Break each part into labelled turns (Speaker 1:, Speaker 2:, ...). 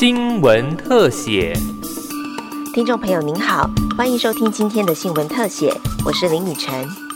Speaker 1: 新闻特写。
Speaker 2: 听众朋友您好，欢迎收听今天的新闻特写，我是林雨晨。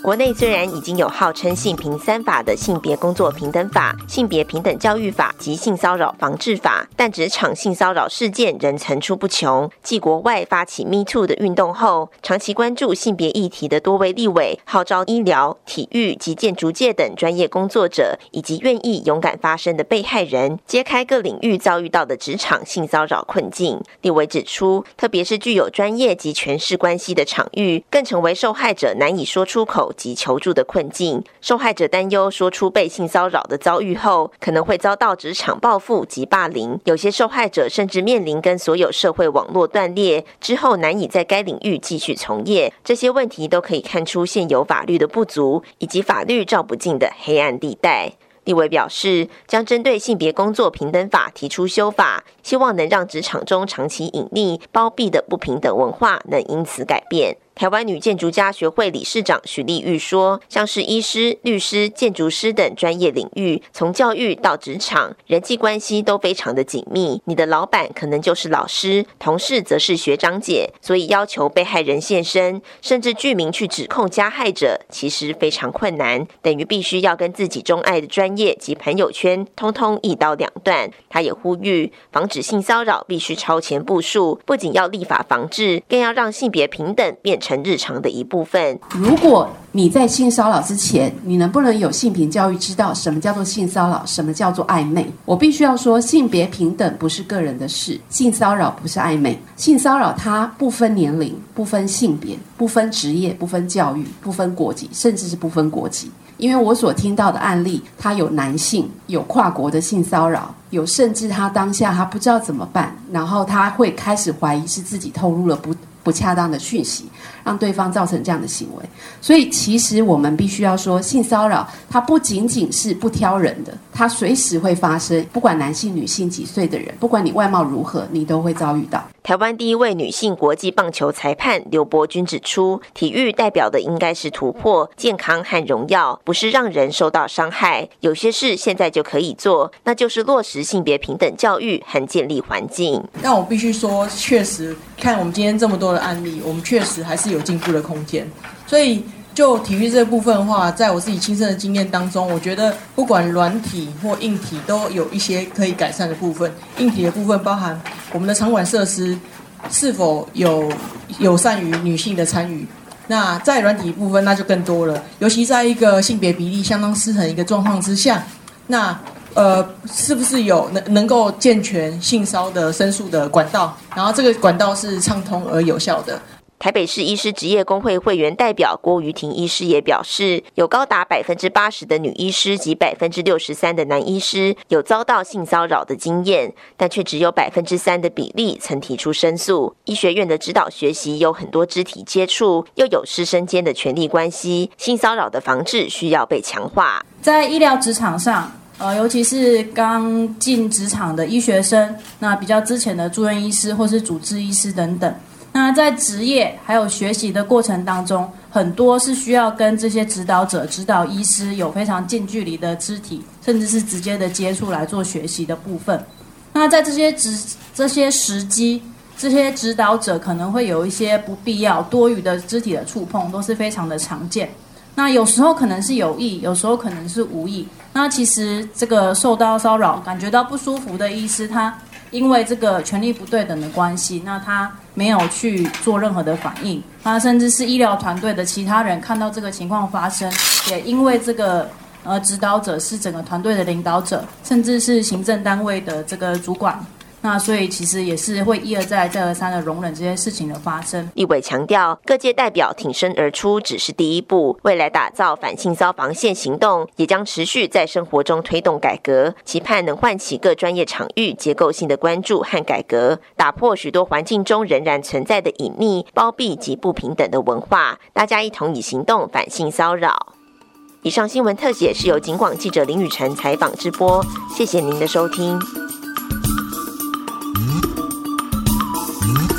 Speaker 2: 国内虽然已经有号称“性平三法”的性别工作平等法、性别平等教育法及性骚扰防治法，但职场性骚扰事件仍层出不穷。继国外发起 “Me Too” 的运动后，长期关注性别议题的多位立委号召医疗、体育及建筑界等专业工作者，以及愿意勇敢发声的被害人，揭开各领域遭遇到的职场性骚扰困境。立委指出，特别是具有专业及权势关系的场域，更成为受害者难以说出口。及求助的困境，受害者担忧说出被性骚扰的遭遇后，可能会遭到职场报复及霸凌。有些受害者甚至面临跟所有社会网络断裂之后，难以在该领域继续从业。这些问题都可以看出现有法律的不足，以及法律照不尽的黑暗地带。立委表示，将针对性别工作平等法提出修法，希望能让职场中长期隐匿、包庇的不平等文化能因此改变。台湾女建筑家学会理事长许丽玉说：“像是医师、律师、建筑师等专业领域，从教育到职场，人际关系都非常的紧密。你的老板可能就是老师，同事则是学长姐，所以要求被害人现身，甚至具名去指控加害者，其实非常困难，等于必须要跟自己钟爱的专业及朋友圈通通一刀两断。”他也呼吁，防止性骚扰必须超前部署，不仅要立法防治，更要让性别平等变成。成日常的一部分。
Speaker 3: 如果你在性骚扰之前，你能不能有性平教育，知道什么叫做性骚扰，什么叫做暧昧？我必须要说，性别平等不是个人的事，性骚扰不是暧昧，性骚扰它不分年龄、不分性别、不分职业、不分教育、不分国籍，甚至是不分国籍。因为我所听到的案例，他有男性有跨国的性骚扰，有甚至他当下他不知道怎么办，然后他会开始怀疑是自己透露了不。不恰当的讯息，让对方造成这样的行为，所以其实我们必须要说，性骚扰它不仅仅是不挑人的，它随时会发生，不管男性、女性、几岁的人，不管你外貌如何，你都会遭遇到。
Speaker 2: 台湾第一位女性国际棒球裁判刘伯君指出，体育代表的应该是突破、健康和荣耀，不是让人受到伤害。有些事现在就可以做，那就是落实性别平等教育和建立环境。
Speaker 4: 但我必须说，确实看我们今天这么多的案例，我们确实还是有进步的空间。所以。就体育这部分的话，在我自己亲身的经验当中，我觉得不管软体或硬体都有一些可以改善的部分。硬体的部分包含我们的场馆设施是否有友善于女性的参与。那在软体部分，那就更多了。尤其在一个性别比例相当失衡一个状况之下，那呃，是不是有能能够健全性骚的申诉的管道？然后这个管道是畅通而有效的。
Speaker 2: 台北市医师职业工会会员代表郭瑜婷医师也表示，有高达百分之八十的女医师及百分之六十三的男医师有遭到性骚扰的经验，但却只有百分之三的比例曾提出申诉。医学院的指导学习有很多肢体接触，又有师生间的权力关系，性骚扰的防治需要被强化。
Speaker 5: 在医疗职场上，呃，尤其是刚进职场的医学生，那比较之前的住院医师或是主治医师等等。那在职业还有学习的过程当中，很多是需要跟这些指导者、指导医师有非常近距离的肢体，甚至是直接的接触来做学习的部分。那在这些指这些时机，这些指导者可能会有一些不必要、多余的肢体的触碰，都是非常的常见。那有时候可能是有意，有时候可能是无意。那其实这个受到骚扰、感觉到不舒服的医师，他。因为这个权力不对等的关系，那他没有去做任何的反应，那甚至是医疗团队的其他人看到这个情况发生，也因为这个呃指导者是整个团队的领导者，甚至是行政单位的这个主管。那所以其实也是会一而再、再而三的容忍这些事情的发生。
Speaker 2: 立委强调，各界代表挺身而出只是第一步，未来打造反性骚防线行动也将持续在生活中推动改革，期盼能唤起各专业场域结构性的关注和改革，打破许多环境中仍然存在的隐秘、包庇及不平等的文化。大家一同以行动反性骚扰。以上新闻特写是由警广记者林雨辰采访直播，谢谢您的收听。Mm-hmm.